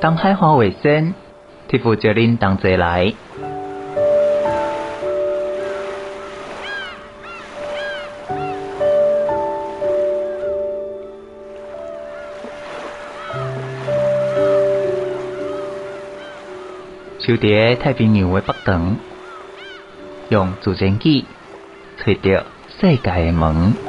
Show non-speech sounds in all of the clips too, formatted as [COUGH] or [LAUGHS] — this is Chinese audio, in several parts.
东海花卫生，替父叫恁同齐来。就伫太平洋的北端，用自然机找到世界的门。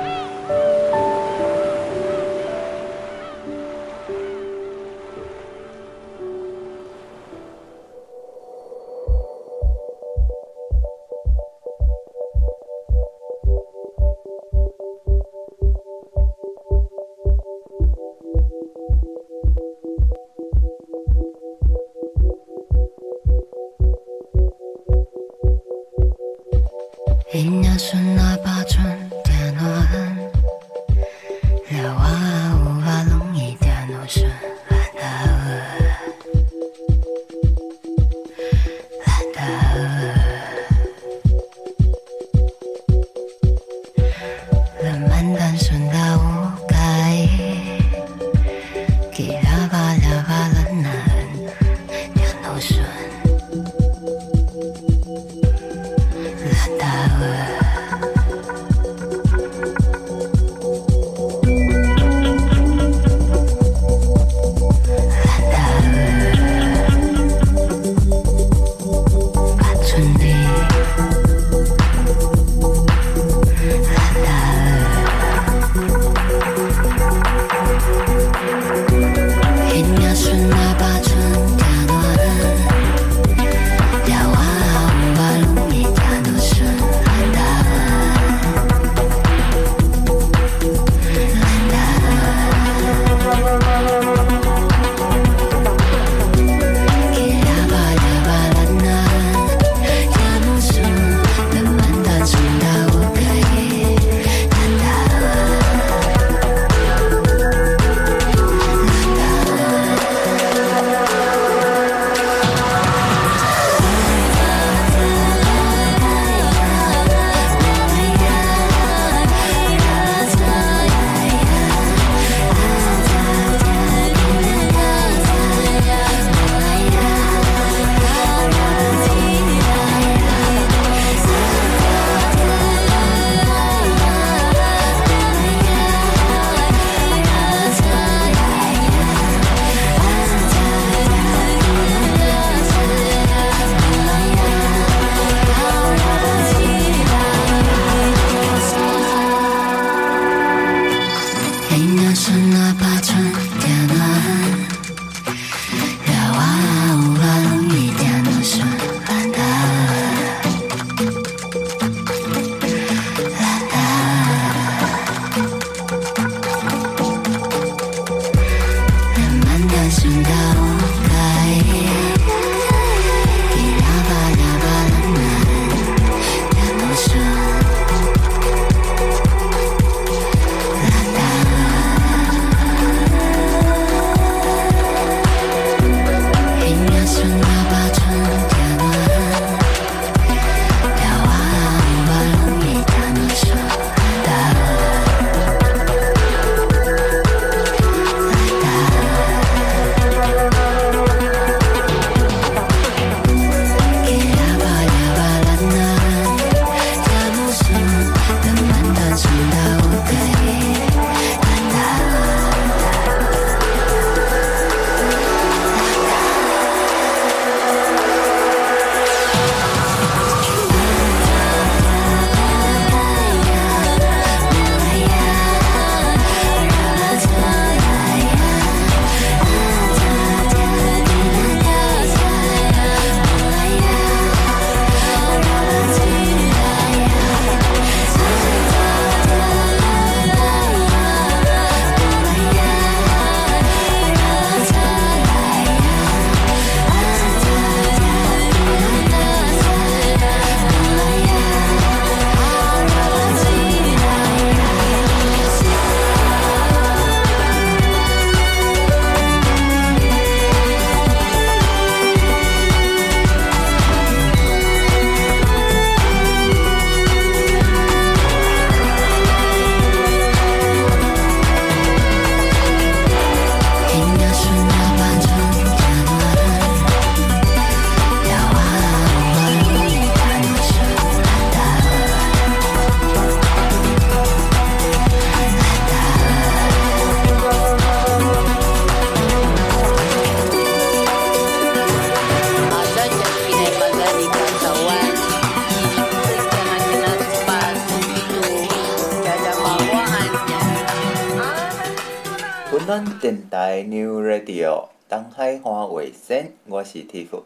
电台 New Radio，东海花卫星，我是 Tiff。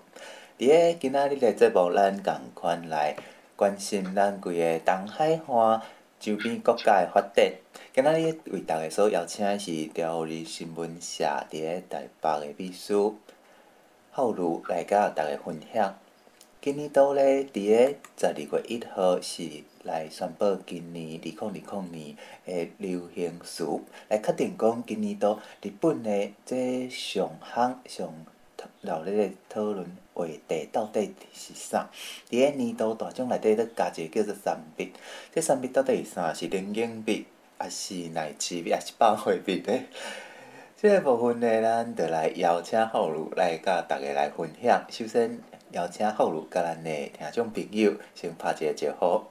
伫个今仔日的节目，咱共款来关心咱规个东海花周边国家的发展。今仔日为大家所邀请的是朝日新闻社伫个台北的秘书浩如来甲大家分享。今年度咧，伫个十二月一号是来宣布今年二零二零年诶流行词，来确定讲今年度日本诶这上行上热烈诶讨论话题到底是啥？伫诶年度大奖内底，咧加一个叫做三笔，这三笔到底是啥？是零金币，抑是奈志币，还是百货币咧？[LAUGHS] 这部分呢，咱就来邀请浩如来甲大家来分享。首先。邀请浩如甲咱的听众朋友先拍一个招呼。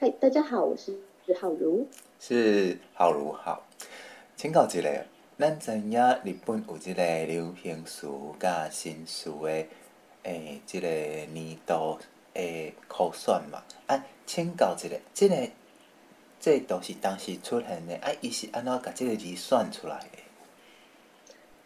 嗨，大家好，我是浩如。是浩如好，请教一下，咱知影日本有一个流行词甲新词的诶，即、欸这个年度诶考选嘛？啊，请教一下，即、这个这、都是当时出现的，啊，伊是安怎甲即个字选出来的？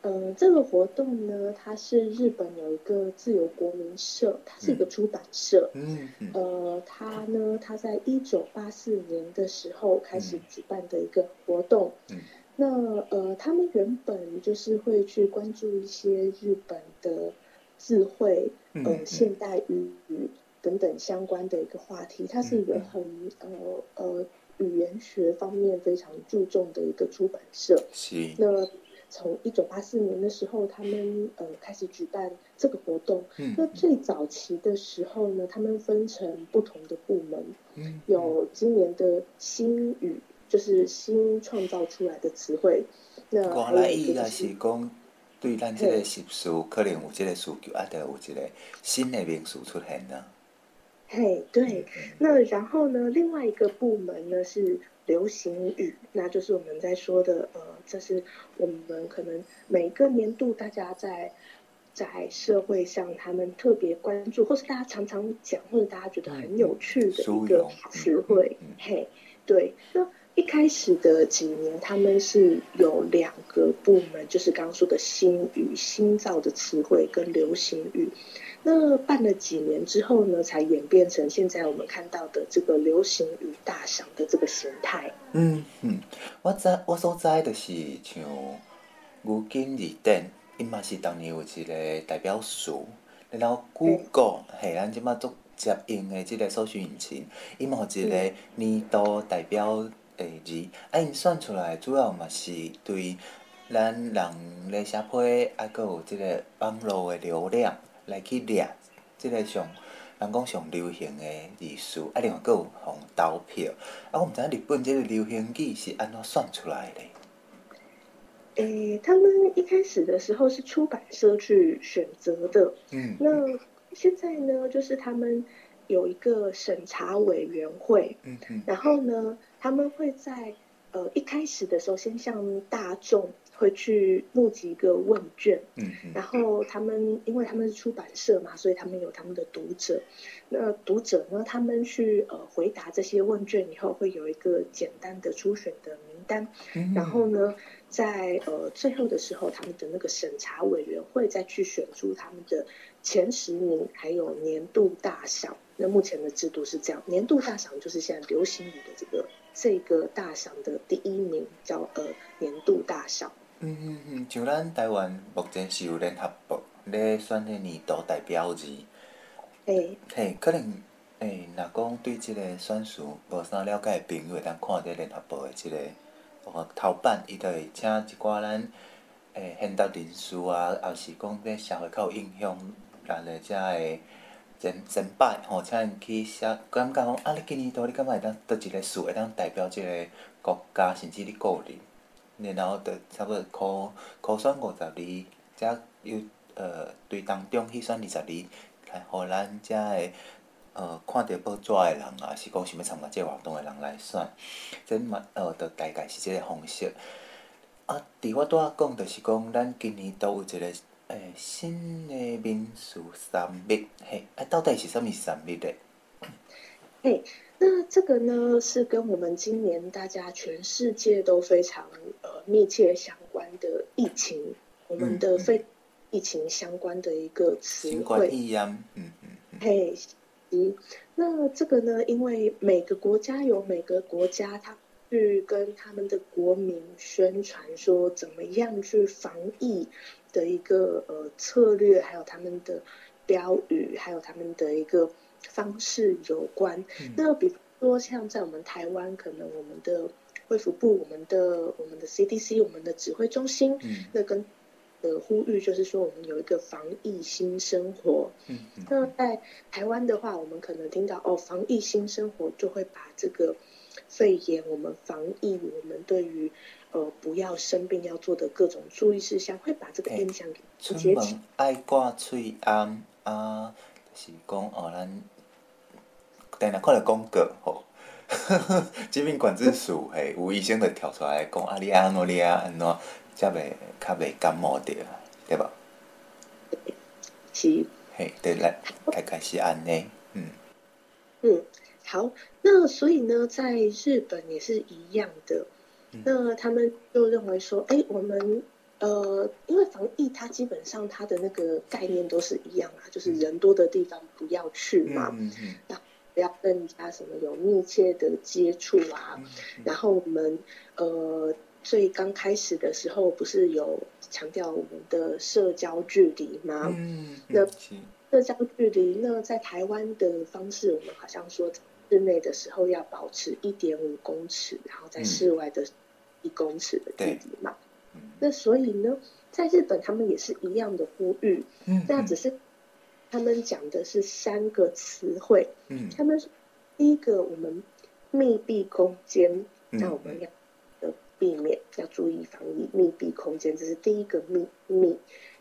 嗯，这个活动呢，它是日本有一个自由国民社，它是一个出版社。嗯嗯。呃，它呢，它在一九八四年的时候开始举办的一个活动。嗯。那呃，他们原本就是会去关注一些日本的智慧、呃现代语等等相关的一个话题。它是一个很呃呃语言学方面非常注重的一个出版社。是。那。从一九八四年的时候，他们呃开始举办这个活动。嗯，那最早期的时候呢，他们分成不同的部门。嗯，有今年的新语，就是新创造出来的词汇。那原来伊也是讲，对咱这个习俗可能有这个需求，啊，得有一个新的名词出现呢。嘿，对。那然后呢，另外一个部门呢是。流行语，那就是我们在说的，呃，这是我们可能每个年度大家在在社会上他们特别关注，或是大家常常讲，或者大家觉得很有趣的一个词汇。嘿，对。那一开始的几年，他们是有两个部门，就是刚刚说的新语、新造的词汇跟流行语。那办了几年之后呢，才演变成现在我们看到的这个流行语大赏的这个形态。嗯嗯，我知我所知的是像牛津字典，伊嘛是当年有一个代表书，然后 Google 嘿，咱即马做接应的即个搜索引擎，伊嘛有一个年度代表诶字，啊，因算出来主要嘛是对咱人咧社会，啊，搁有即个网络的流量。来去掠，即个上人讲上流行的字数，啊，另外阁有互投票。啊，我毋知影日本即个流行语是安怎算出来的？诶、欸，他们一开始的时候是出版社去选择的。嗯。那现在呢，就是他们有一个审查委员会。嗯嗯。然后呢，他们会在呃一开始的时候先向大众。会去募集一个问卷，嗯，然后他们因为他们是出版社嘛，所以他们有他们的读者。那读者呢，他们去呃回答这些问卷以后，会有一个简单的初选的名单。嗯，然后呢，在呃最后的时候，他们的那个审查委员会再去选出他们的前十名，还有年度大赏。那目前的制度是这样，年度大赏就是现在流行语的这个这个大赏的第一名，叫呃年度大赏。嗯嗯嗯，像咱台湾目前是有联合国咧选迄年度代表字，诶，嘿，可能诶，若讲对即个选书无啥了解的朋友，会当看着联合国的即个哦头版，伊就会请一寡咱诶现代人士啊，也是讲对社会较有影响力的遮个前前摆吼，请因去写，感觉讲啊，你今年度你感觉会当倒一个书会当代表即个国家，甚至你个人。然后就差不多考考选五十二，才又呃对当中去选二十二，来互咱遮个呃看着报纸的人啊，是讲想要参加即个活动的人来选，即嘛呃，就大概是即个方式。啊，伫我拄仔讲，着是讲咱今年都有一个诶、欸、新的名词三密，嘿，啊，到底是啥物三密的？嘿。那这个呢，是跟我们今年大家全世界都非常呃密切相关的疫情，我们的非疫情相关的一个词汇。嗯嗯嗯。嘿，那这个呢，因为每个国家有每个国家，他去跟他们的国民宣传说怎么样去防疫的一个呃策略，还有他们的标语，还有他们的一个方式有关。嗯、那比如说，像在我们台湾，可能我们的卫福部、我们的我们的 CDC、我们的指挥中心，嗯、那跟的呼吁就是说，我们有一个防疫新生活。嗯嗯、那在台湾的话，我们可能听到哦，防疫新生活就会把这个肺炎，我们防疫，我们对于。呃，不要生病要做的各种注意事项，会把这个印象给出门爱挂喙罨啊，就是讲哦，咱等下看了广告吼，疾病管制署嘿，有医生就跳出来讲啊，你安怎你安怎，才袂较袂感冒着，对吧？是。嘿，对来开开始安呢，嗯。嗯，好，那所以呢，在日本也是一样的。那他们就认为说，哎，我们呃，因为防疫，它基本上它的那个概念都是一样啊，就是人多的地方不要去嘛，嗯嗯，不要跟人家什么有密切的接触啊，然后我们呃，最刚开始的时候不是有强调我们的社交距离吗？嗯，那社交距离，那在台湾的方式，我们好像说室内的时候要保持一点五公尺，然后在室外的。一公尺的距离嘛，那所以呢，在日本他们也是一样的呼吁，嗯，那只是他们讲的是三个词汇，嗯，他们说第一个我们密闭空间，那我们要呃避免要注意防疫密闭空间，这是第一个密密，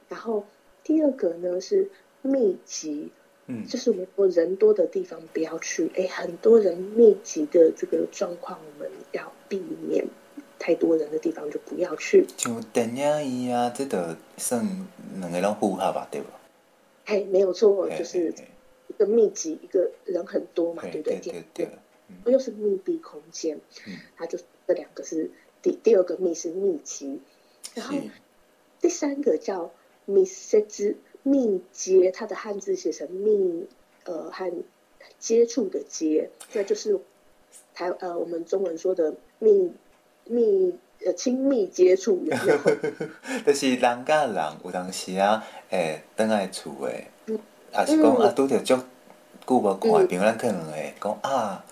然后第二个呢是密集，嗯，就是我们说人多的地方不要去，哎，很多人密集的这个状况我们要避免。太多人的地方就不要去。像电影院啊，这个算两个拢符合吧，对吧？嘿，没有错，就是一个密集，一个人很多嘛，对不对？对对对。又是密闭空间，它就这两个是第第二个密是密集，然后第三个叫密接之密接，它的汉字写成密呃和接触的接，那就是台呃我们中文说的密。密呃亲密接触，有没有？[LAUGHS] 就是人甲人有当时啊，诶，倒来厝诶，也是讲啊，拄着足久无看诶朋友，咱可能会讲啊，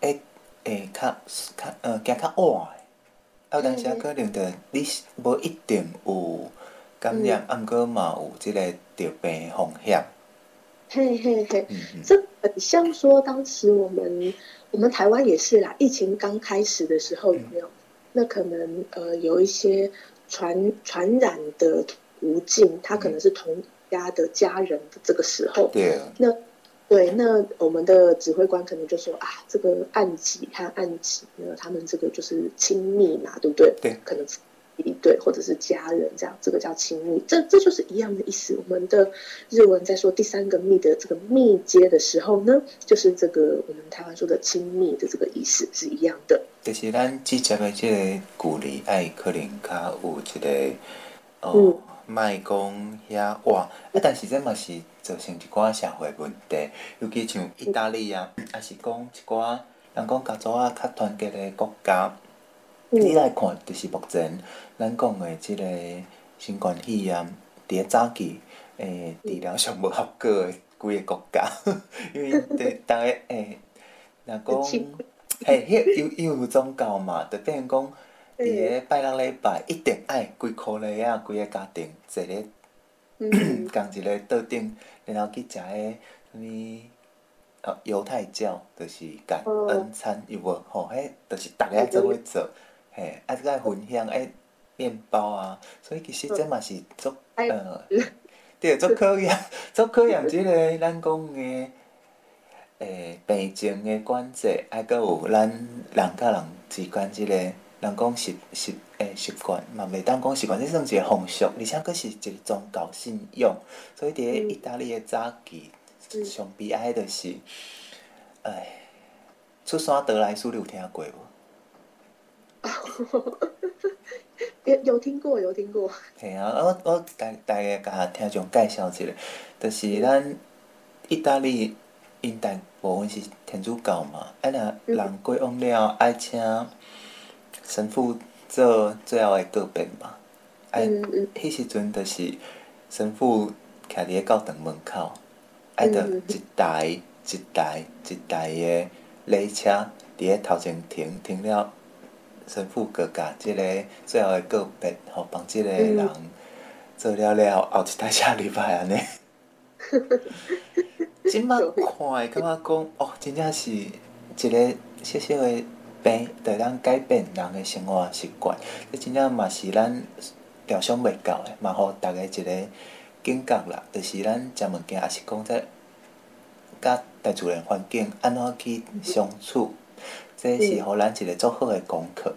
诶诶，较较呃行较晚诶，有当时啊，可能着你无一定有感染，啊毋过嘛有即个得病风险。嘿嘿嘿，这很像说当时我们。我们台湾也是啦，疫情刚开始的时候有没有？那可能呃有一些传传染的途径，他可能是同家的家人的这个时候。对。那对，那我们的指挥官可能就说啊，这个案几和案几呢？他们这个就是亲密嘛，对不对？对，可能。一对，或者是家人这样，这个叫亲密，这这就是一样的意思。我们的日文在说第三个密的这个密接的时候呢，就是这个我们台湾说的亲密的这个意思是一样的。就是咱直接的即个距离，爱可能较有一个哦，莫讲遐哇，啊，但是这嘛是造成一寡社会问题，尤其像意大利啊，啊是讲一寡人讲家族啊较团结的国家。你来看，就是目前咱讲的即个新冠肺炎，伫个早期，诶，治疗上无效果的几个国家，[LAUGHS] 因为对逐个诶，若讲，[LAUGHS] 嘿，迄有因有宗教嘛，就等于讲，伫个拜六礼拜一定爱规箍咧啊，规个家庭坐咧，[CLEARS THROAT] 共一个桌顶，然后去食个啥物，哦，犹太教就是感恩餐，有无？吼，迄就是逐个做伙做。嘿，啊，这个分享诶，面包啊，所以其实这嘛是做呃，对，做 [LAUGHS] 考验，做考验即个咱讲诶，诶，病情诶管制，还阁有咱人甲人之间即个，人讲习习诶习惯嘛，袂当讲习惯，这算一个风俗，而且阁是一个宗教信仰，所以伫个意大利诶早期，上悲哀诶就是，哎，出山得来速，你有听过无？有 [LAUGHS] 有听过，有听过。系啊，我我大大概甲听众介绍一下，就是咱意大利因大部分是天主教嘛，啊若人过往了，爱请神父做最后的告别嘛。哎，迄时阵就是神父徛伫个教堂门口，爱着一台一台一台的礼车伫个头前停，停了。神父阁甲即个最后的告别，吼，帮即个人做了了，后一台车入来安尼。即摆看会感觉讲，哦，真正是一个小小的病，会当改变人的生活习惯。这真正嘛是咱料想袂到的，嘛互逐个一个警觉啦。就是咱食物件，也是讲在甲大自然环境安怎去相处。这是互咱一个足好的功课。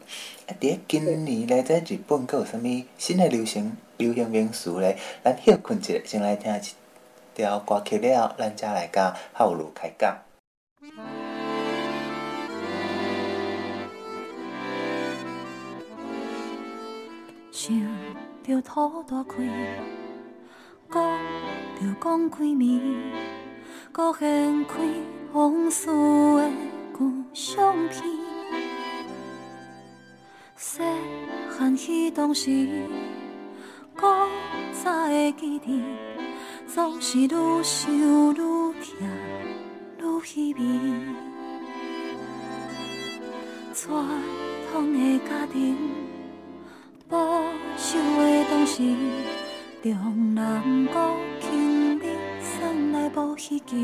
啊，伫个今年咧，在日本阁有啥物新的流行流行名词咧？咱休困一下，先来听一条歌曲了，咱才来甲浩如开讲。想着土大开，讲着讲几暝，阁掀开往事的。旧相片，细汉彼当时，古早的记忆，总是愈想愈痛，愈稀微。传统的家庭，保守的当时，重男轻女，算来无稀奇。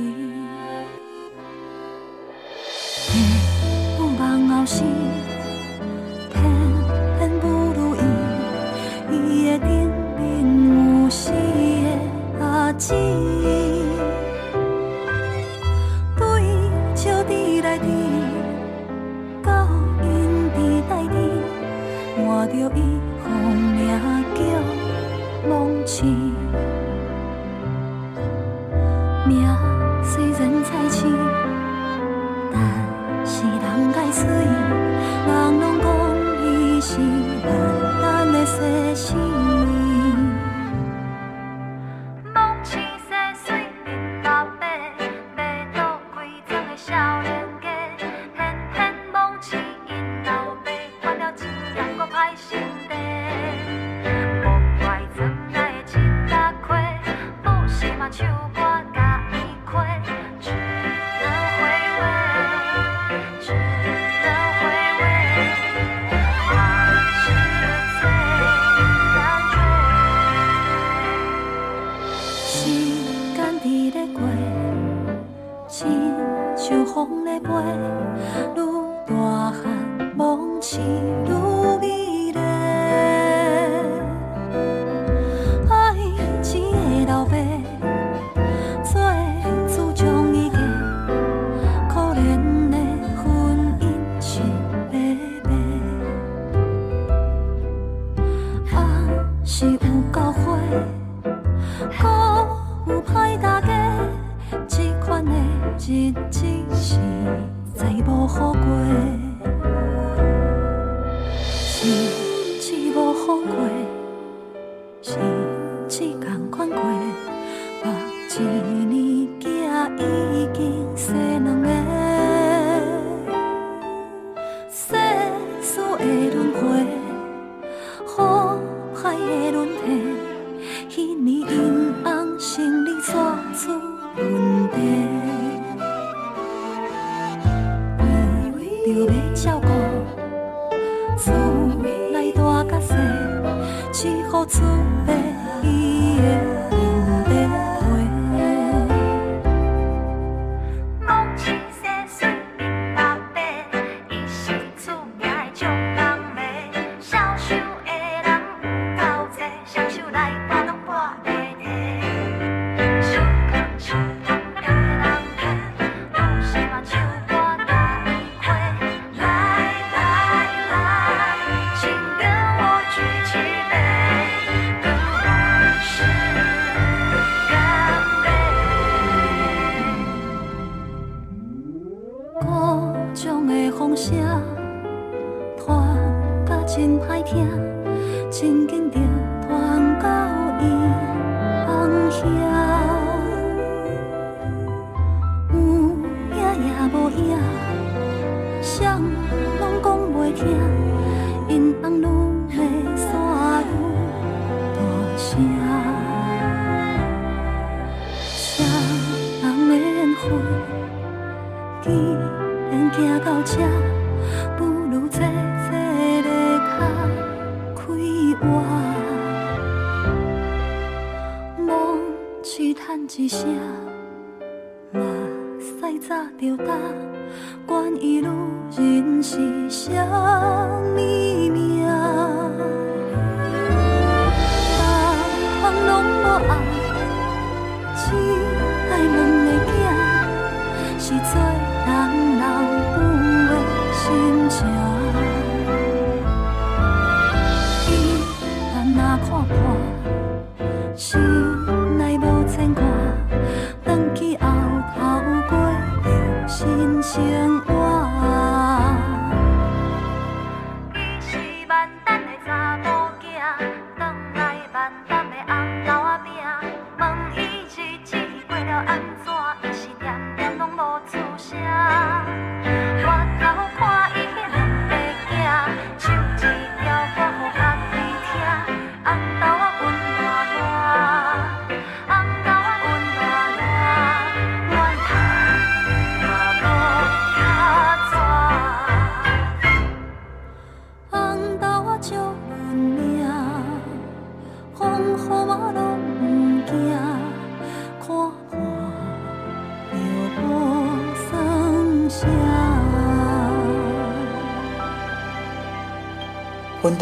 是偏对笑伫内底，到因伫内底，换着伊互名叫梦痴，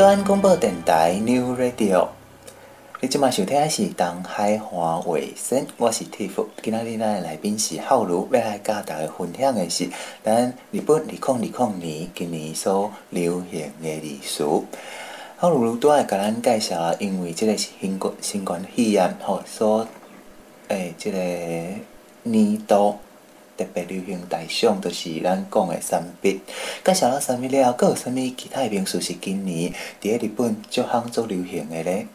端广播电台 New Radio，你即马收听的是东海华卫生，我是 Tiff。今仔日咱的来宾是浩如，要来甲大家分享的是咱日本二零二零年今年所流行的历史。浩如拄爱甲咱介绍，因为即个新冠新冠肺炎吼所诶，即、个年度。特别流行大赏，就是咱讲的三笔。介绍了三笔了后，阁有啥物其他的名词是今年伫个日本足夯做流行的咧？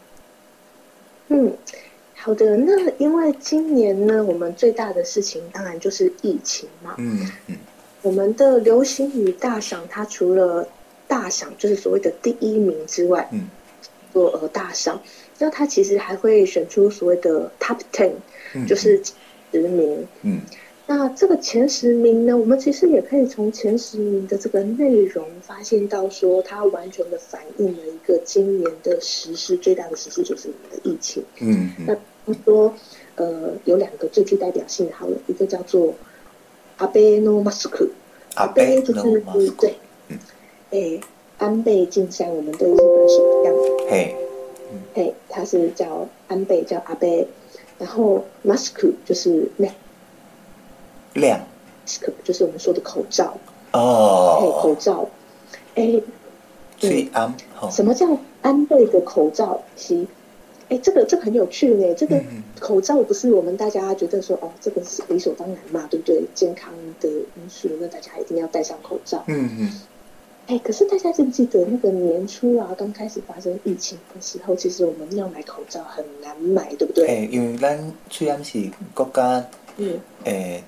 嗯，好的。那因为今年呢，我们最大的事情当然就是疫情嘛。嗯嗯。我们的流行语大赏，它除了大赏就是所谓的第一名之外，嗯，做呃大赏，那它其实还会选出所谓的 Top Ten，嗯，就是十名。嗯。那这个前十名呢，我们其实也可以从前十名的这个内容发现到，说它完全的反映了一个今年的实施，最大的实施就是我们的疫情。嗯，嗯，那比如说，呃，有两个最具代表性的，好了，一个叫做阿贝诺马斯克，阿贝就是对，嗯，哎，安倍晋三，我们的日本首相，嘿，嘿，他是叫安倍，叫阿贝，然后马斯克就是那。亮，就是我们说的口罩哦，哎，口罩，哎，最安，什么叫安倍的口罩？其，哎，这个这个很有趣呢。这个口罩不是我们大家觉得说哦，这个是理所当然嘛，对不对？健康的因素，那大家一定要戴上口罩。嗯嗯。哎，可是大家记不记得那个年初啊，刚开始发生疫情的时候，其实我们要买口罩很难买，对不对？哎，因为咱虽然是国家，嗯，哎。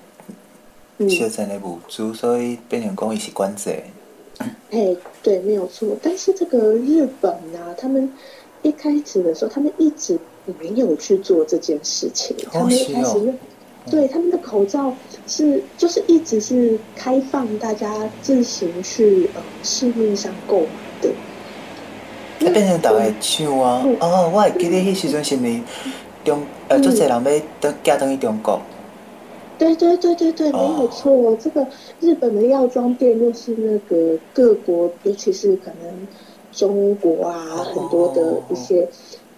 现在的物资，所以变成讲伊是关税。哎，对，没有错。但是这个日本啊，他们一开始的时候，他们一直没有去做这件事情。哦、他们一开始，哦、对他们的口罩是就是一直是开放大家自行去呃市面上购买的。那变成大家抢啊！嗯、哦，我还记得迄时阵是咪中呃，足侪人要等嫁等去中国。对对对对对，没有错。Oh. 这个日本的药妆店又是那个各国，尤其是可能中国啊，oh. 很多的一些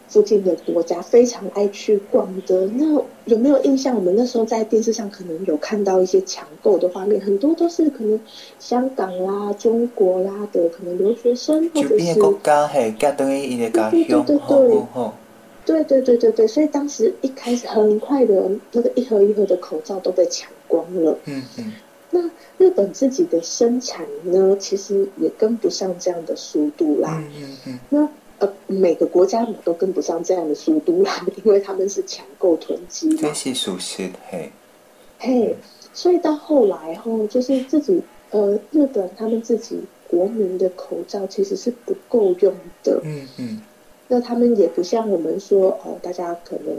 附近的国家非常爱去逛的。那有没有印象？我们那时候在电视上可能有看到一些抢购的画面，很多都是可能香港啦、啊、中国啦的可能留学生，或者是对对对。对对对对对，所以当时一开始很快的那个一盒一盒的口罩都被抢光了。嗯嗯。那日本自己的生产呢，其实也跟不上这样的速度啦。嗯嗯嗯。那呃，每个国家嘛都跟不上这样的速度啦，[LAUGHS] 因为他们是抢购囤积。这是属实，嘿，嘿，所以到后来后就是自己呃，日本他们自己国民的口罩其实是不够用的。嗯嗯。那他们也不像我们说哦，大家可能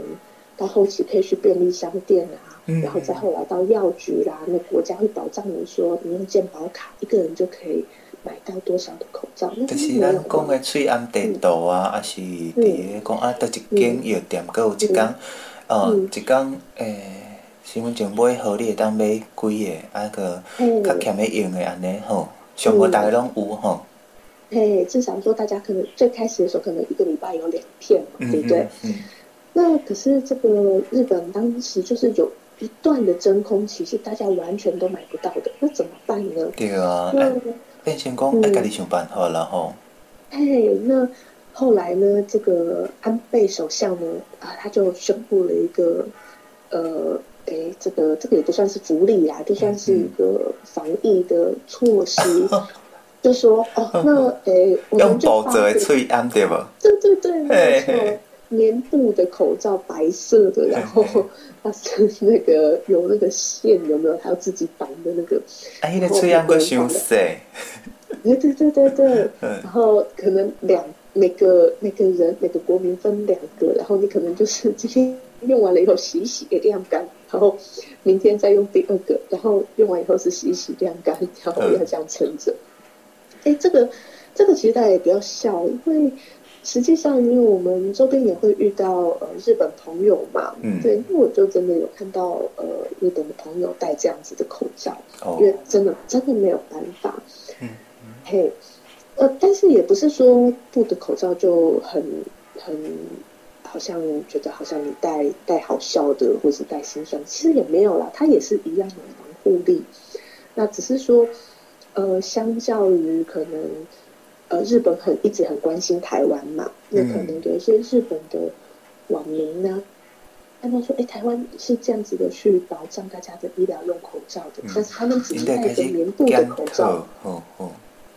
到后期可以去便利商店啊，嗯、然后再后来到药局啦，那国家会保障你说你用健保卡一个人就可以买到多少的口罩。就是咱讲的翠安电道啊，还、嗯、是伫个讲啊，倒一间药店，阁、嗯、有一间，哦，一间诶，身份证买好，你会当买几个，啊个较欠的用的安尼吼，上过大家拢有吼。嘿，至少说大家可能最开始的时候，可能一个礼拜有两片嘛，嗯、对不对？嗯。那可是这个日本当时就是有一段的真空期，是大家完全都买不到的，那怎么办呢？对啊，那变成讲要家己想办法了吼。嘿，那后来呢？这个安倍首相呢，啊，他就宣布了一个，呃，哎，这个这个也不算是福利啦，就算是一个防疫的措施。[LAUGHS] 嗯就说哦，那诶，我们就发个翠安对吧？对对对，没错，棉布的口罩，白色的，然后它是那个有那个线，有没有？还有自己绑的那个。啊，那个翠安够羞涩。哎，对对对对对。然后可能两每个每个人每个国民分两个，然后你可能就是今天用完了以后洗一洗，给晾干，然后明天再用第二个，然后用完以后是洗一洗晾干，然后要这样撑着。哎，这个，这个其实大家也不要笑，因为实际上，因为我们周边也会遇到呃日本朋友嘛，嗯，对，因为我就真的有看到呃日本的朋友戴这样子的口罩，哦，因为真的真的没有办法，嗯，嗯嘿，呃，但是也不是说布的口罩就很很好像觉得好像你戴戴好笑的，或是戴心酸，其实也没有啦，它也是一样有防护力，那只是说。呃，相较于可能，呃，日本很一直很关心台湾嘛，那可能有一些日本的网民呢，他们说，哎，台湾是这样子的去保障大家的医疗用口罩的，嗯、但是他们只是戴着棉布的口罩，哦哦，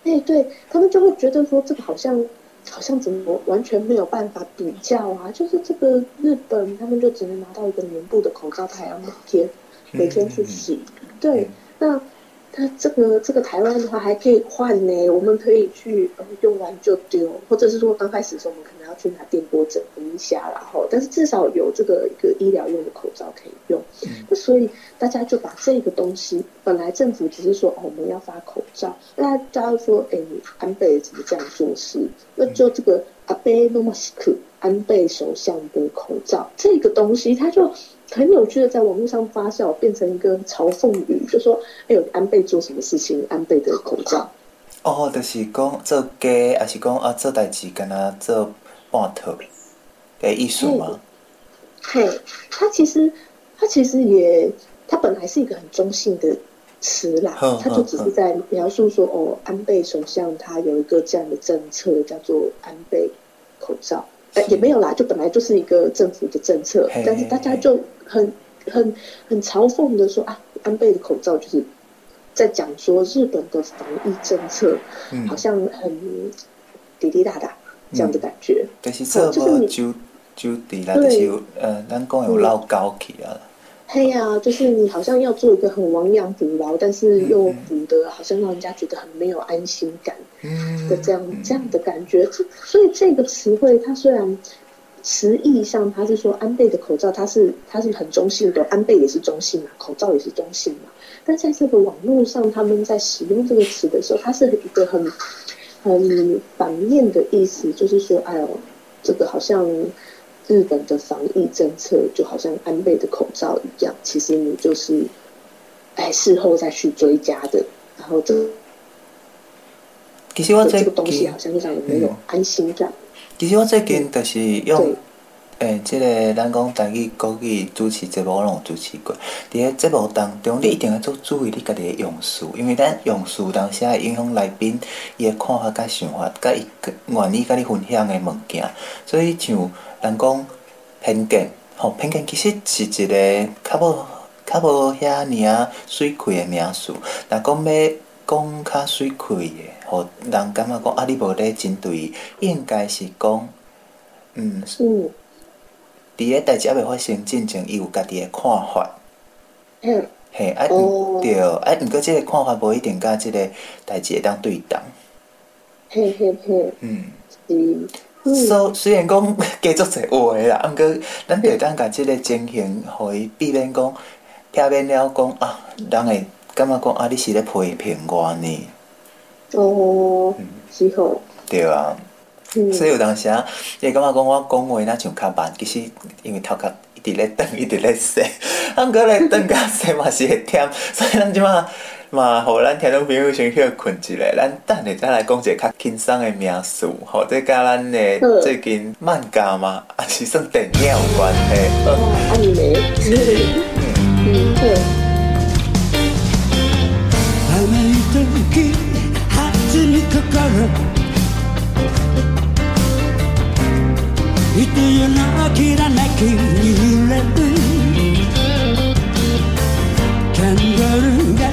哎，对他们就会觉得说，这个好像好像怎么完全没有办法比较啊，就是这个日本他们就只能拿到一个棉布的口罩，他还要每天每天去洗，对，那。那这个这个台湾的话还可以换呢，我们可以去呃用完就丢，或者是说刚开始的时候我们可能要去拿电波整合一下，然后但是至少有这个一个医疗用的口罩可以用。那所以大家就把这个东西，本来政府只是说哦我们要发口罩，那大家说哎你安倍怎么这样做事？那就这个阿贝诺马斯克安倍首相的口罩这个东西，他就。很有趣的，在网络上发酵，变成一个嘲讽语，就说：“哎呦，安倍做什么事情？安倍的口罩。”哦，就是讲做假，还是讲啊做代志，跟他做半套的意思吗？嘿，他其实他其实也，他本来是一个很中性的词啦，他就只是在描述说：“哦，安倍首相他有一个这样的政策，叫做安倍口罩。”也没有啦，就本来就是一个政府的政策，但是大家就很很很嘲讽的说啊，安倍的口罩就是在讲说日本的防疫政策，好像很滴滴答答这样的感觉。但是这个就就底来就是呃，咱讲有老高起啊。嘿呀、啊，就是你好像要做一个很亡羊补牢，但是又补得好像让人家觉得很没有安心感的这样、嗯、这样的感觉。所以这个词汇它虽然词义上他是说安倍的口罩，它是它是很中性的，安倍也是中性嘛，口罩也是中性嘛。但在这个网络上，他们在使用这个词的时候，它是一个很很反面的意思，就是说，哎呦，这个好像。日本的防疫政策就好像安倍的口罩一样，其实你就是，哎，事后再去追加的。然后这个，其实我这个东西好像让人没有安心感。其实我最近就是用，诶，即个咱讲台语、国语主持节目，我拢有主持过。伫个节目当中，你一定要做注意你家己的用词，因为咱用词当时会影响来宾伊的看法、甲想法、甲伊愿意甲你分享的物件，所以像。人讲偏见，吼偏见其实是一个较无较无遐尔水亏的名词。若讲要讲较水亏的，吼人感觉讲啊，你无咧针对伊，应该是讲嗯嗯，伫个代志还未发生之前，伊有家己的看法。嗯，嘿，啊，对，啊，毋过即个看法无一定甲即个代志会当对当。嘿嘿嘿，嗯，是，虽虽然讲 [LAUGHS] 加足侪话啦，毋过咱会当甲即个情形，互伊避免讲避免了讲啊，人会感觉讲啊，你是咧批评我呢？哦，是吼。对啊，所以有当时啊，伊会感觉讲我讲话若像较慢，其实因为头壳一直咧转，一直咧说，[LAUGHS] 啊，毋过咧转甲说嘛是会忝，[LAUGHS] 所以咱即马。嘛，互咱听众朋友先歇困一下，咱等下再来讲一个较轻松的名词，或者甲咱的最近漫画嘛，[LAUGHS] 也是算电影有关系。嗯，Büyüğün akirenek yürüdüm Kendi görünge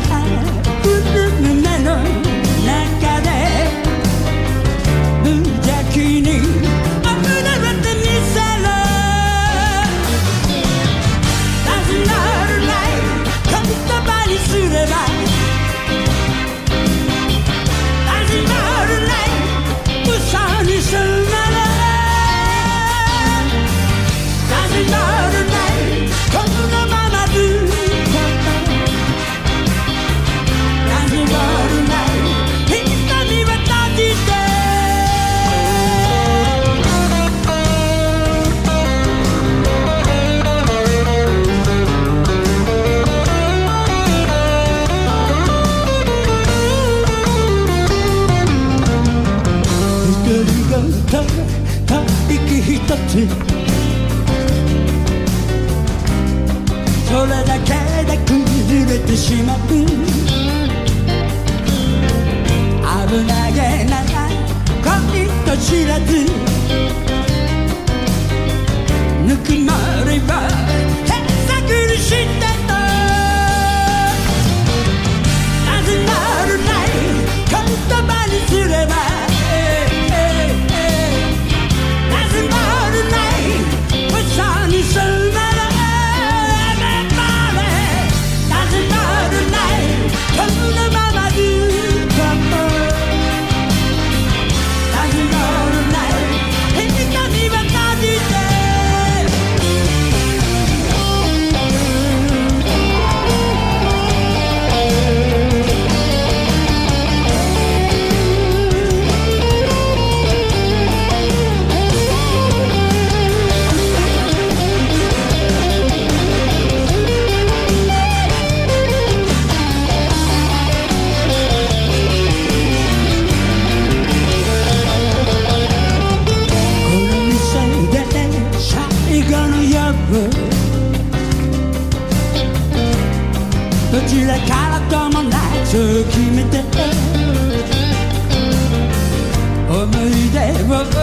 どちらからともないそう決めて。思い出を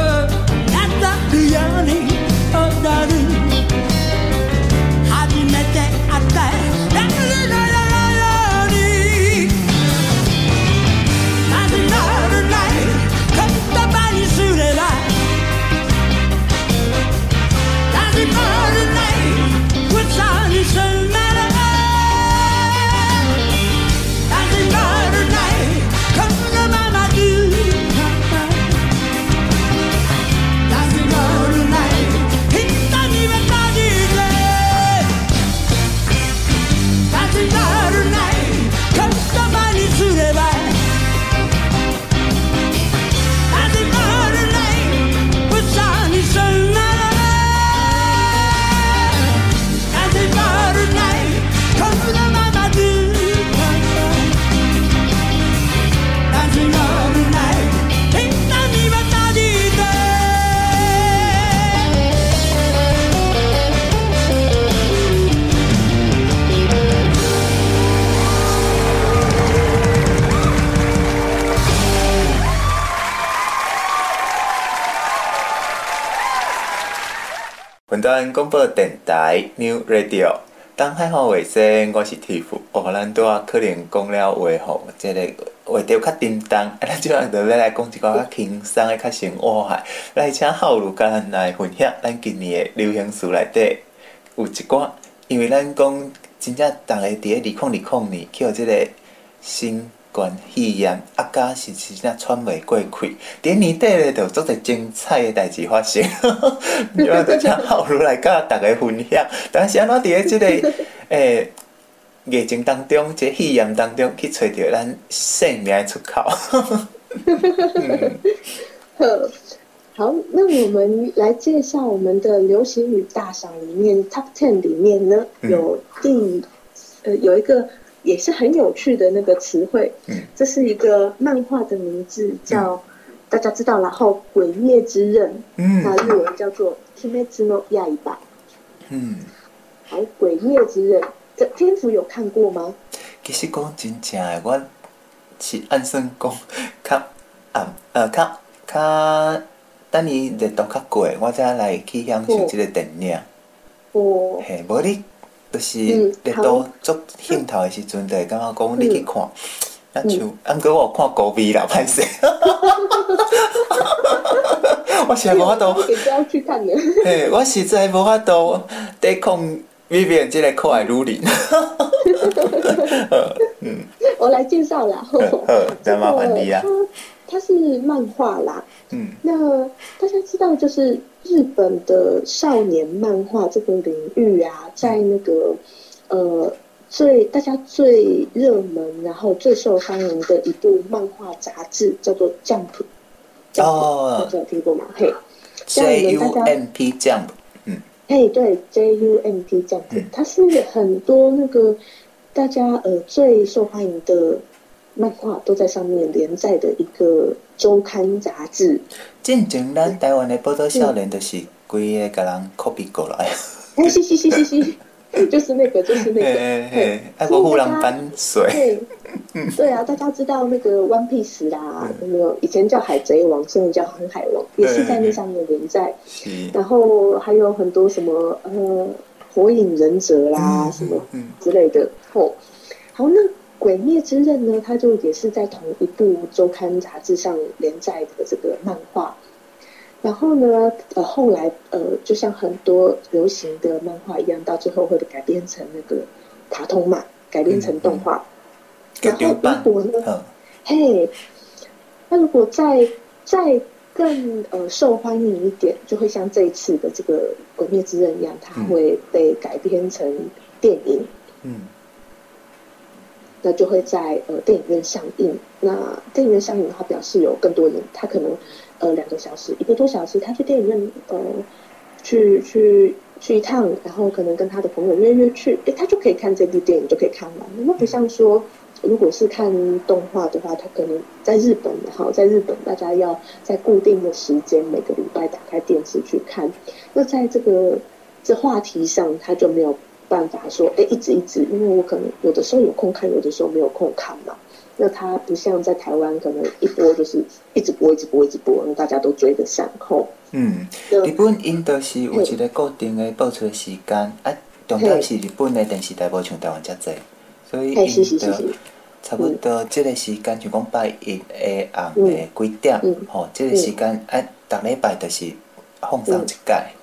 端广播电台 New Radio，东海话卫生，我是 Tiff。哦，咱拄啊可能讲了话吼，即、个话题较沉重，啊，[LAUGHS] 咱即马就要来讲一个较轻松诶、较生活诶。来请浩如甲咱来分享，咱今年诶流行词内底有一寡，因为咱讲真正逐个伫咧二零二零年，去互即个新。关肺炎啊，家是真正喘袂过气。伫年底咧，就足侪精彩诶代志发生。今仔就请浩如来甲逐个分享，但是安怎伫咧即个 [LAUGHS] 诶、欸、疫情当中，即、这个肺炎当中去找着咱生命诶出口。[LAUGHS] 嗯、好，那我们来介绍我们的流行语大赏里面 Top Ten 里面呢，有第呃有一个。也是很有趣的那个词汇，嗯，这是一个漫画的名字，叫、嗯、大家知道，然后《鬼灭之刃》，嗯，那日文叫做《鬼灭の刃》，嗯，好，《鬼灭之刃》这天府有看过吗？其实讲真正的，我是按算讲，较暗呃较较等你热度较过，我才来去享受这个电影，哦，嘿，无你。就是热度足兴头的时阵，就会感觉讲你去看，咱像，啊，毋过我有看高 V 啦，歹势。[LAUGHS] 我实在无法度。嘿，我实在无法度抵抗 Vivian 这个可爱女人。[LAUGHS] 嗯，我来介绍啦。好，再麻烦你啊。[LAUGHS] 它是漫画啦。嗯。那大家知道就是。日本的少年漫画这个领域啊，在那个呃最大家最热门，然后最受欢迎的一部漫画杂志叫做《Jump》。哦，大家有听过吗？嘿，J U M P Jump。嗯，嘿，对，J U M P Jump，它是很多那个大家呃最受欢迎的漫画都在上面连载的一个周刊杂志。进前咱台湾的报道少年，就是规个甲人 copy 过来。哎，是是是是是，[LAUGHS] 就是那个，就是那个。哎，还有互相翻水。对啊，大家知道那个 One Piece 啦，有没有？以前叫海贼王，现在叫航海王，也是在那上面连载。然后还有很多什么呃，火影忍者啦，什么之类的。哦，好，那。《鬼灭之刃》呢，它就也是在同一部周刊杂志上连载的这个漫画。然后呢，呃，后来呃，就像很多流行的漫画一样，到最后会改编成那个卡通嘛，改编成动画。嗯嗯、然后如果呢，嗯、嘿，那如果再再更呃受欢迎一点，就会像这一次的这个《鬼灭之刃》一样，它会被改编成电影。嗯。那就会在呃电影院上映。那电影院上映，的话表示有更多人，他可能呃两个小时、一个多小时，他去电影院呃去去去一趟，然后可能跟他的朋友约约去，诶，他就可以看这部电影，就可以看完。那不像说，如果是看动画的话，他可能在日本，好，在日本大家要在固定的时间，每个礼拜打开电视去看。那在这个这话题上，他就没有。办法说，哎，一直一直，因为我可能有的时候有空看，有的时候没有空看嘛。那它不像在台湾，可能一播就是一直播，一直播，一直播，那大家都追得上。吼，嗯，日本因都是有一个固定的播出的时间，啊，重点是日本的电视台无像台湾遮济，所以因都差不多这个时间，就讲拜一下暗的几点，吼，这个时间，啊，逐礼拜就是放上一届。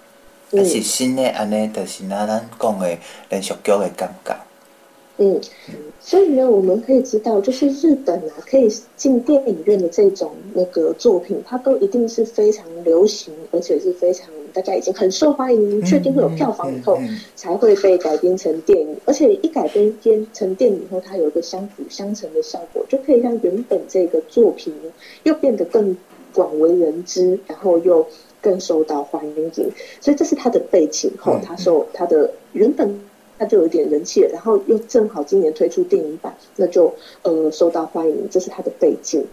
还是新的安尼，就是那咱讲的连续剧的感觉。嗯，所以呢，我们可以知道，就是日本啊，可以进电影院的这种那个作品，它都一定是非常流行，而且是非常大家已经很受欢迎，确定会有票房以后，才会被改编成电影。而且一改编编成电影以后，它有一个相辅相成的效果，就可以让原本这个作品呢，又变得更广为人知，然后又。更受到欢迎，所以这是他的背景。后他受他的原本他就有点人气，然后又正好今年推出电影版，那就呃受到欢迎。这是他的背景。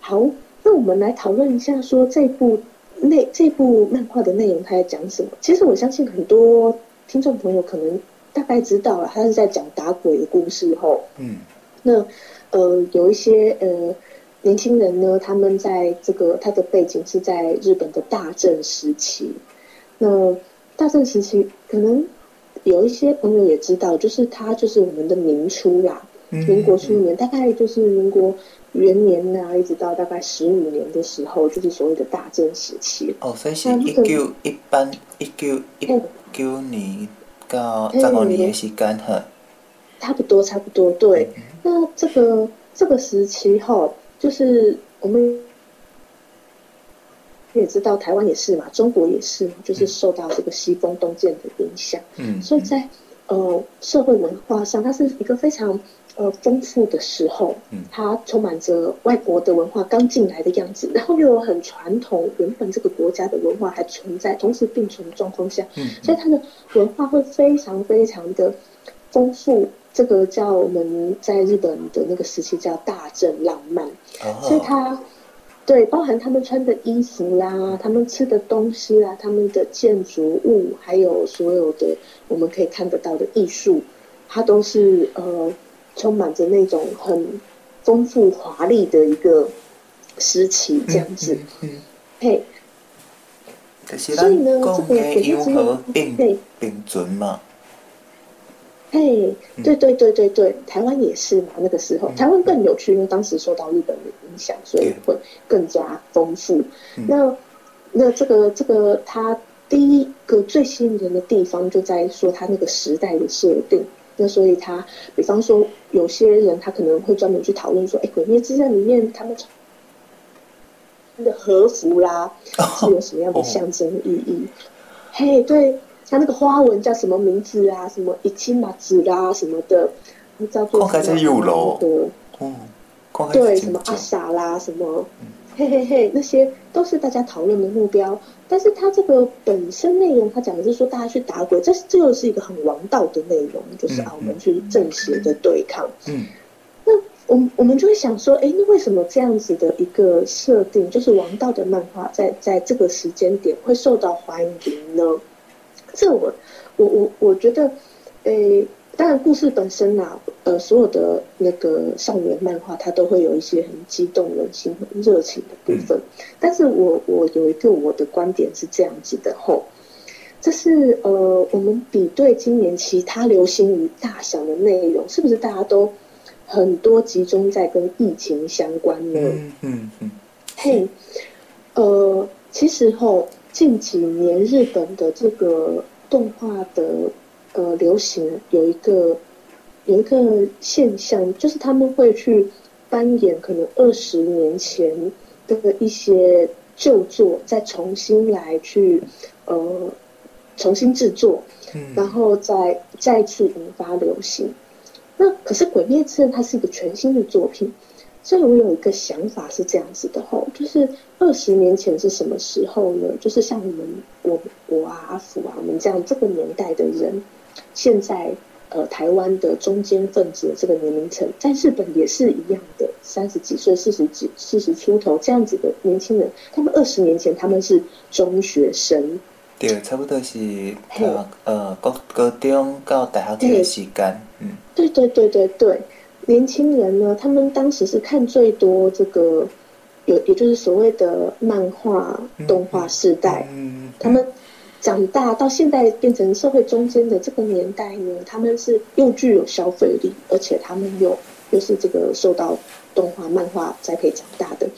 好，那我们来讨论一下，说这部内这部漫画的内容，他在讲什么？其实我相信很多听众朋友可能大概知道了，他是在讲打鬼的故事。后，嗯，那呃有一些呃。年轻人呢，他们在这个他的背景是在日本的大正时期。那大正时期可能有一些朋友也知道，就是他就是我们的明初啦，民国初年，大概就是民国元年呐，一直到大概十五年的时候，就是所谓的大正时期。哦，所以是一九一八一九一九年到十五年的时间哈。差不多，差不多，对。那这个这个时期哈，就是我们。也知道台湾也是嘛，中国也是嘛，就是受到这个西风东渐的影响，嗯，所以在呃社会文化上，它是一个非常呃丰富的时候，嗯，它充满着外国的文化刚进来的样子，然后又有很传统原本这个国家的文化还存在，同时并存的状况下，嗯，所以它的文化会非常非常的丰富，这个叫我们在日本的那个时期叫大正浪漫，哦，所以它。对，包含他们穿的衣服啦，他们吃的东西啦，他们的建筑物，还有所有的我们可以看得到的艺术，它都是呃充满着那种很丰富华丽的一个时期，这样子。嗯，嘿。所以呢，这个也是并并存嘛。嘿，对对对对对，台湾也是嘛。那个时候，台湾更有趣，因为当时受到日本的影响，所以会更加丰富。那那这个这个，它第一个最吸引人的地方就在说它那个时代的设定。那所以它，比方说，有些人他可能会专门去讨论说，哎，《鬼灭之刃》里面他们穿的和服啦，是有什么样的象征意义？嘿，对。它那个花纹叫什么名字啊？什么一七马子啦，什么的，叫做什么的？嗯，对，什么阿傻啦，什么，嘿嘿嘿，那些都是大家讨论的目标。但是它这个本身内容，它讲的是说大家去打鬼，这这又是一个很王道的内容，就是啊，我们去正邪的对抗。嗯，那我们我们就会想说，哎，那为什么这样子的一个设定，就是王道的漫画，在在这个时间点会受到欢迎呢？这我，我我我觉得，诶，当然故事本身啊，呃，所有的那个少年漫画，它都会有一些很激动人心、很热情的部分。嗯、但是我我有一个我的观点是这样子的吼，这是呃，我们比对今年其他流行语大小的内容，是不是大家都很多集中在跟疫情相关呢？嗯嗯嗯。嘿、嗯，呃，其实吼。近几年日本的这个动画的呃流行有一个有一个现象，就是他们会去扮演可能二十年前的一些旧作，再重新来去呃重新制作，然后再再次引发流行。那可是《鬼灭之刃》它是一个全新的作品。所以我有一个想法是这样子的吼，就是二十年前是什么时候呢？就是像我们我我啊阿福啊，我们这样这个年代的人，现在呃台湾的中间分子的这个年龄层，在日本也是一样的，三十几岁、四十几、四十出头这样子的年轻人，他们二十年前他们是中学生，对，差不多是呃高高中到大学的时间，嗯，对对对对对。年轻人呢，他们当时是看最多这个，有也就是所谓的漫画动画世代。嗯，他们长大到现在变成社会中间的这个年代呢，他们是又具有消费力，而且他们又又是这个受到动画漫画栽培长大的，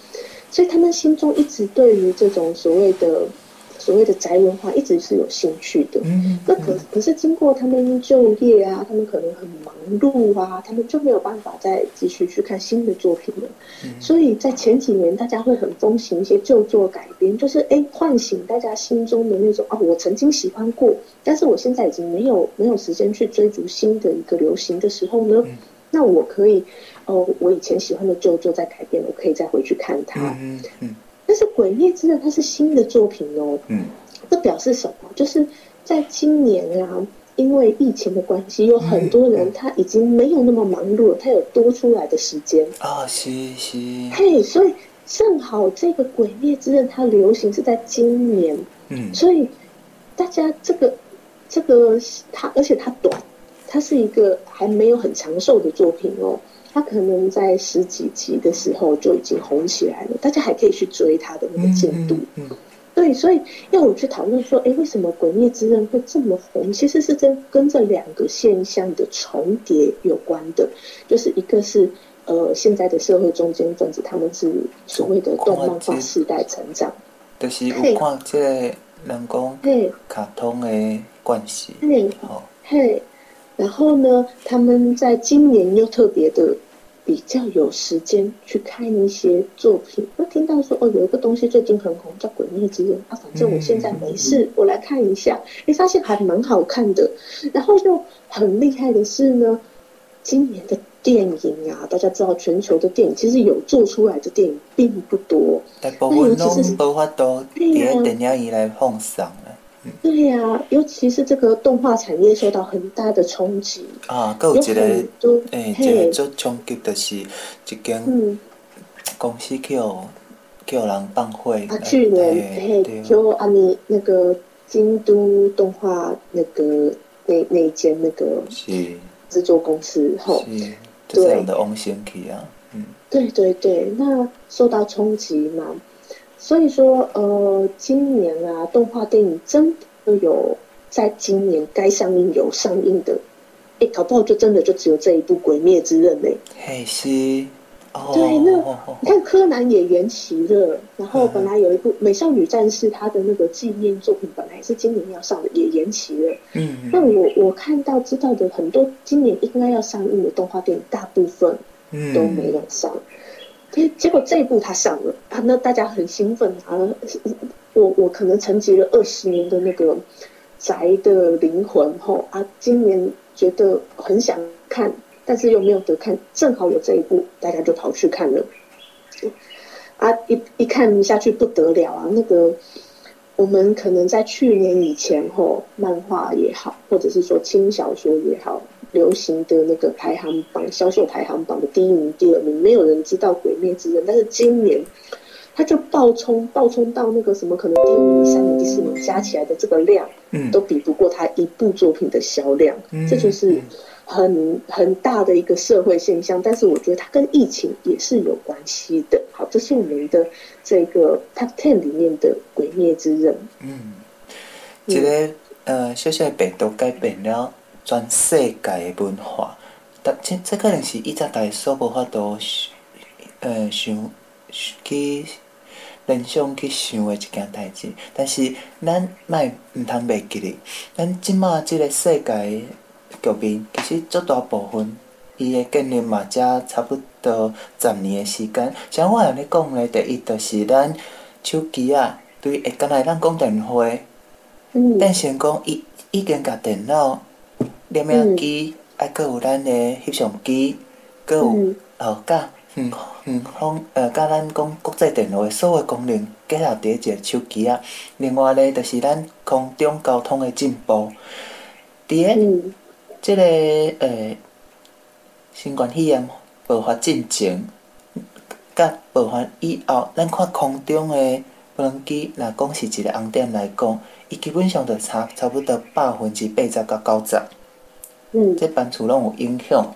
所以他们心中一直对于这种所谓的。所谓的宅文化一直是有兴趣的，那可可是经过他们就业啊，他们可能很忙碌啊，他们就没有办法再继续去看新的作品了。所以在前几年，大家会很风行一些旧作改编，就是哎，唤醒大家心中的那种啊，我曾经喜欢过，但是我现在已经没有没有时间去追逐新的一个流行的时候呢，那我可以哦，我以前喜欢的旧作在改编，我可以再回去看它。但是《鬼灭之刃》它是新的作品哦，嗯，这表示什么？就是在今年啊，因为疫情的关系，有很多人他已经没有那么忙碌了，他有多出来的时间。啊，是是，嘿，所以正好这个《鬼灭之刃》它流行是在今年，嗯，所以大家这个这个它，而且它短，它是一个还没有很长寿的作品哦。他可能在十几集的时候就已经红起来了，大家还可以去追他的那个进度。嗯嗯嗯、对，所以要我去讨论说，哎，为什么《鬼灭之刃》会这么红？其实是跟跟这两个现象的重叠有关的，就是一个是呃，现在的社会中间分子，他们是所谓的动漫化世代成长，就是有看这个人工对，卡通的关系，嘿，哦，嘿，然后呢，他们在今年又特别的。比较有时间去看一些作品，会听到说哦，有一个东西最近很红，叫《鬼灭之刃》啊。反正我现在没事，嗯、我来看一下。哎，发现还蛮好看的。然后就很厉害的是呢，今年的电影啊，大家知道，全球的电影其实有做出来的电影并不多。大部分都无法度在电影院来放上。对呀、啊，尤其是这个动画产业受到很大的冲击。啊，还有一个诶，一个最冲击的是一间公司叫叫人放火啊，去年嘿，就阿你那个京都动画那个那那间那个是。制作公司后，是这样的翁先去啊，嗯，对对对，那受到冲击嘛。所以说，呃，今年啊，动画电影真的有在今年该上映有上映的，哎，搞不好就真的就只有这一部《鬼灭之刃》嘞。嘿，是。哦。对，那你看柯南也延期了，然后本来有一部《美少女战士》，它的那个纪念作品本来是今年要上的，也延期了。嗯。那我我看到知道的很多今年应该要上映的动画电影，大部分都没有上。嗯结果这一部他上了啊，那大家很兴奋啊！我我可能沉寂了二十年的那个宅的灵魂后啊，今年觉得很想看，但是又没有得看，正好有这一部，大家就跑去看了。啊，一一看下去不得了啊！那个我们可能在去年以前后，漫画也好，或者是说轻小说也好。流行的那个排行榜销售排行榜的第一名、第二名，没有人知道《鬼灭之刃》，但是今年它就爆冲，爆冲到那个什么，可能第五名、第三名、第四名加起来的这个量，嗯，都比不过它一部作品的销量，嗯，这就是很很大的一个社会现象。但是我觉得它跟疫情也是有关系的。好，这是我们的这个 Top Ten 里面的《鬼灭之刃》。嗯，这个、嗯、呃，小小的病毒改变了。全世界的文化，但这这可能是以前大家所无法度，呃，想去联想去想的一件代志。但是咱莫毋通袂记哩，咱即马即个世界局面，其实足大部分伊的建立嘛，才差不多十年的时间。像我安尼讲的，第一就是咱手机啊，对，会干来咱讲电话，嗯，变成讲伊已经甲电脑。念名机，还阁有咱的翕相机，阁有哦，甲远远方呃，甲咱讲国际电话的所有功能结合伫一个手机啊。另外咧，就是咱空中交通的进步。伫个即个呃新冠肺炎爆发进前，甲爆发以后，咱看空中的无人机，若讲是一个红点来讲，伊基本上就差差不多百分之八十到九十。嗯，这班厝拢有影响。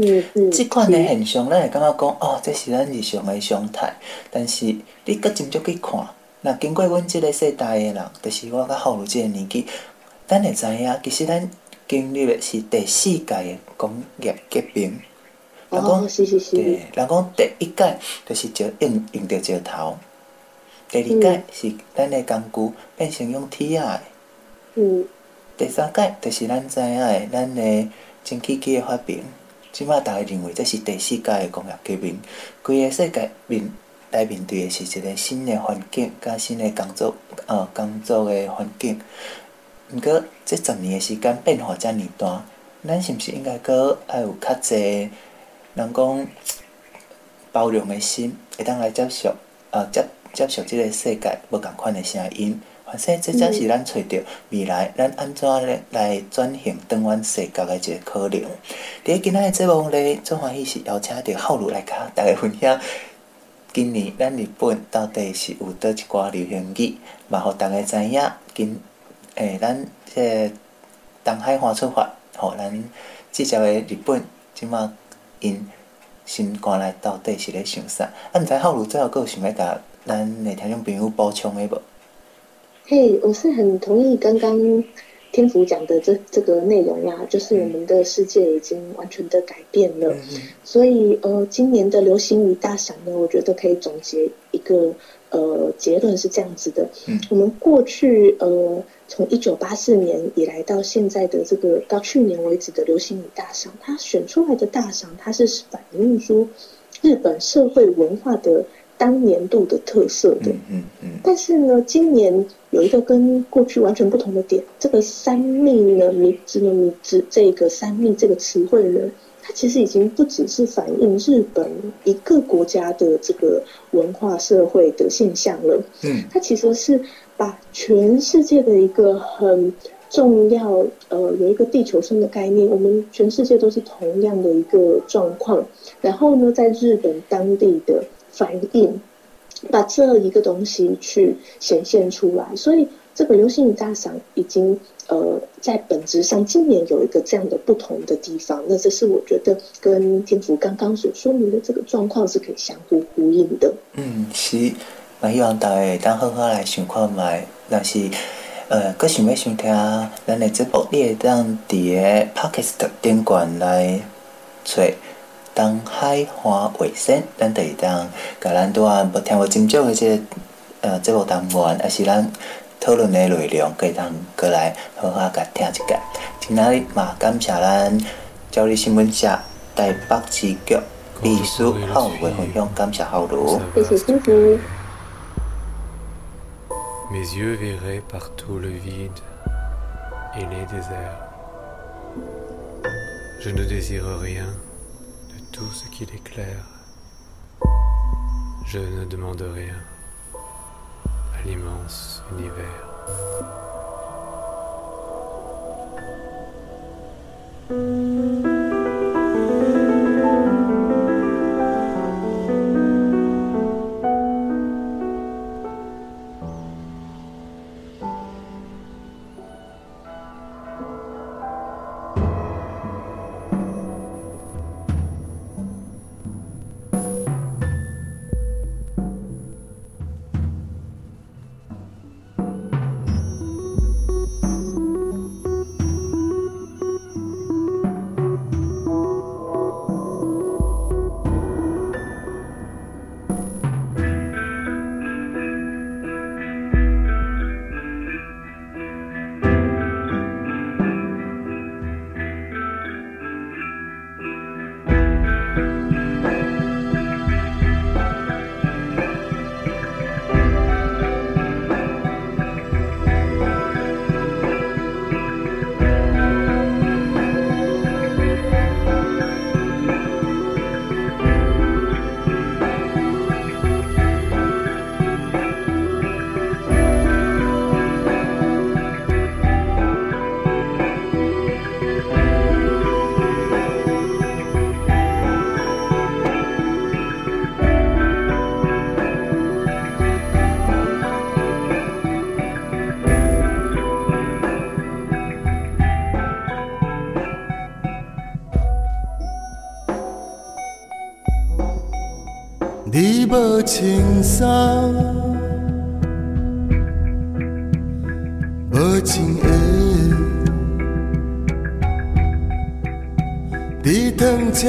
嗯嗯，即款的现象，咱会感觉讲，哦，这是咱日常的常态。但是，你阁斟酌去看，那经过阮这个世代的人，就是我较好如这个年纪，咱会知影，其实咱经历的是第四届的工业革命。哦，是是是。对，人讲第一届就是石用用着石头，第二届是咱的工具变成用铁仔。嗯。第三届就是咱知影的，咱的蒸汽机的发明。即马大家认为这是第四届的工业革命，规个世界面来面对的是一个新的环境，甲新的工作，呃，工作诶环境。毋过，即十年诶时间变化遮尔大，咱是毋是应该阁爱有较侪人讲包容诶心，会当来接受，呃，接接受即个世界无共款诶声音。反正这才是咱找着未来，咱安怎咧来转型转换世界的一个可能。伫今仔日节目咧，最欢喜是邀请到浩如来甲大家分享，今年咱日本到底是有倒一寡流行语，嘛，互大家知影。今诶，咱这东海花出发，吼，咱即只个日本即马因新冠来到底是咧想啥？啊，毋知浩如最后阁有想要甲咱诶听众朋友补充诶无？嘿，hey, 我是很同意刚刚天福讲的这这个内容呀，就是我们的世界已经完全的改变了，嗯、所以呃，今年的流行语大赏呢，我觉得可以总结一个呃结论是这样子的，嗯、我们过去呃从一九八四年以来到现在的这个到去年为止的流行语大赏，它选出来的大赏，它是反映出日本社会文化的。当年度的特色的，嗯嗯，嗯，但是呢，今年有一个跟过去完全不同的点，这个“三密”呢，“密”字呢，“密”字这个“三密”这个词汇呢，它其实已经不只是反映日本一个国家的这个文化社会的现象了，嗯，它其实是把全世界的一个很重要，呃，有一个地球村的概念，我们全世界都是同样的一个状况，然后呢，在日本当地的。反映，把这一个东西去显现出来，所以这个流行语大赏已经呃在本质上今年有一个这样的不同的地方，那这是我觉得跟天福刚刚所说明的这个状况是可以相互呼应的。嗯，是，那希望大家当好好来想看卖，但是呃，阁想要想听咱的节目，你会当伫个 Podcast 顶管来找。东海花卫生，咱可以当甲咱拄啊无听无真少的这个呃节目单元，也是咱讨论的内容，可以当过来好好甲听一下。今仔日嘛，感谢咱朝日新闻社台北支局秘书郝伟分享，感谢郝如。谢谢。tout ce qu'il éclaire. Je ne demande rien à l'immense univers. 情深，无情的伫汤池